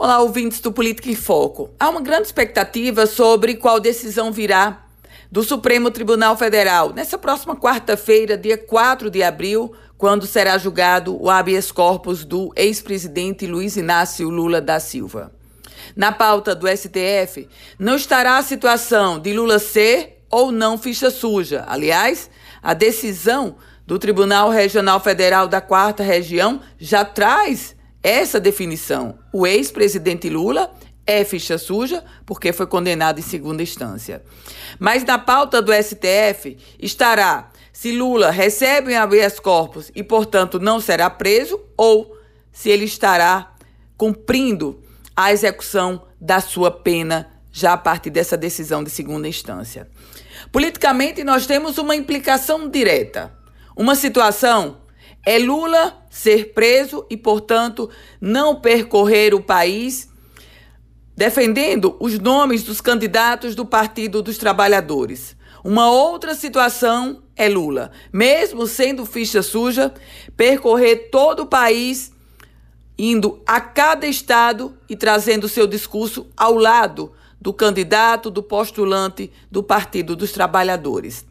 Olá, ouvintes do Política em Foco. Há uma grande expectativa sobre qual decisão virá do Supremo Tribunal Federal nessa próxima quarta-feira, dia 4 de abril, quando será julgado o habeas corpus do ex-presidente Luiz Inácio Lula da Silva. Na pauta do STF, não estará a situação de Lula ser ou não ficha suja. Aliás, a decisão do Tribunal Regional Federal da Quarta Região já traz essa definição. O ex-presidente Lula é ficha suja porque foi condenado em segunda instância. Mas na pauta do STF estará se Lula recebe um habeas corpus e, portanto, não será preso ou se ele estará cumprindo a execução da sua pena já a partir dessa decisão de segunda instância. Politicamente, nós temos uma implicação direta. Uma situação é Lula ser preso e, portanto, não percorrer o país defendendo os nomes dos candidatos do Partido dos Trabalhadores. Uma outra situação é Lula, mesmo sendo ficha suja, percorrer todo o país, indo a cada estado e trazendo seu discurso ao lado do candidato, do postulante do Partido dos Trabalhadores.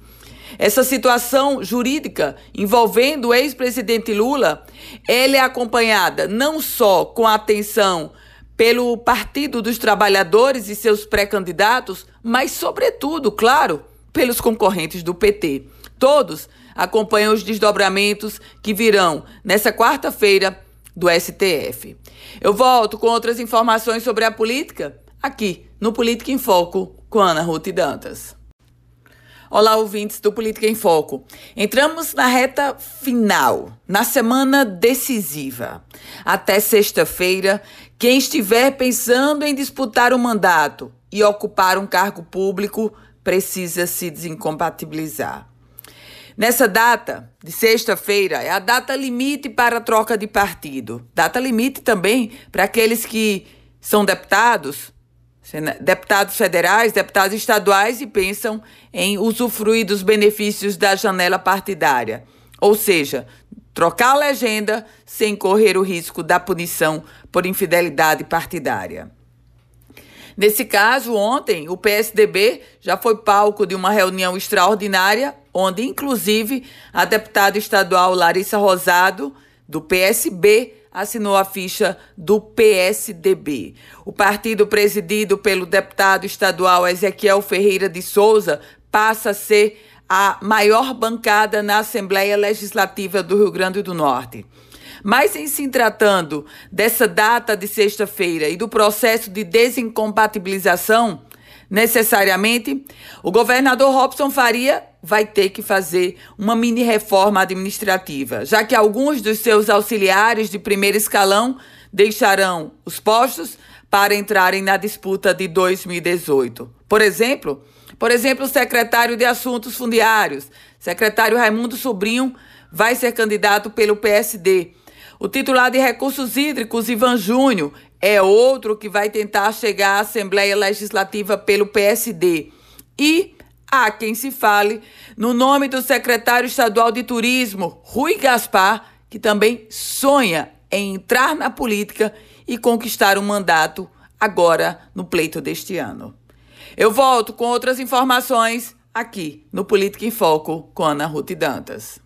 Essa situação jurídica envolvendo o ex-presidente Lula, ela é acompanhada não só com atenção pelo Partido dos Trabalhadores e seus pré-candidatos, mas, sobretudo, claro, pelos concorrentes do PT. Todos acompanham os desdobramentos que virão nessa quarta-feira do STF. Eu volto com outras informações sobre a política aqui no Política em Foco com Ana Ruth Dantas. Olá, ouvintes do Política em Foco. Entramos na reta final, na semana decisiva. Até sexta-feira, quem estiver pensando em disputar o um mandato e ocupar um cargo público precisa se desincompatibilizar. Nessa data de sexta-feira é a data limite para a troca de partido. Data limite também para aqueles que são deputados deputados federais, deputados estaduais e pensam em usufruir dos benefícios da janela partidária. Ou seja, trocar a legenda sem correr o risco da punição por infidelidade partidária. Nesse caso, ontem, o PSDB já foi palco de uma reunião extraordinária, onde, inclusive, a deputada estadual Larissa Rosado, do PSB, assinou a ficha do PSDB. O partido presidido pelo deputado estadual Ezequiel Ferreira de Souza passa a ser a maior bancada na Assembleia Legislativa do Rio Grande do Norte. Mas em se tratando dessa data de sexta-feira e do processo de desincompatibilização, necessariamente, o governador Robson Faria vai ter que fazer uma mini reforma administrativa, já que alguns dos seus auxiliares de primeiro escalão deixarão os postos para entrarem na disputa de 2018. Por exemplo, por exemplo, o secretário de Assuntos Fundiários, secretário Raimundo Sobrinho, vai ser candidato pelo PSD. O titular de Recursos Hídricos, Ivan Júnior, é outro que vai tentar chegar à Assembleia Legislativa pelo PSD. E Há quem se fale no nome do secretário estadual de Turismo, Rui Gaspar, que também sonha em entrar na política e conquistar um mandato agora no pleito deste ano. Eu volto com outras informações aqui no Política em Foco com Ana Ruth Dantas.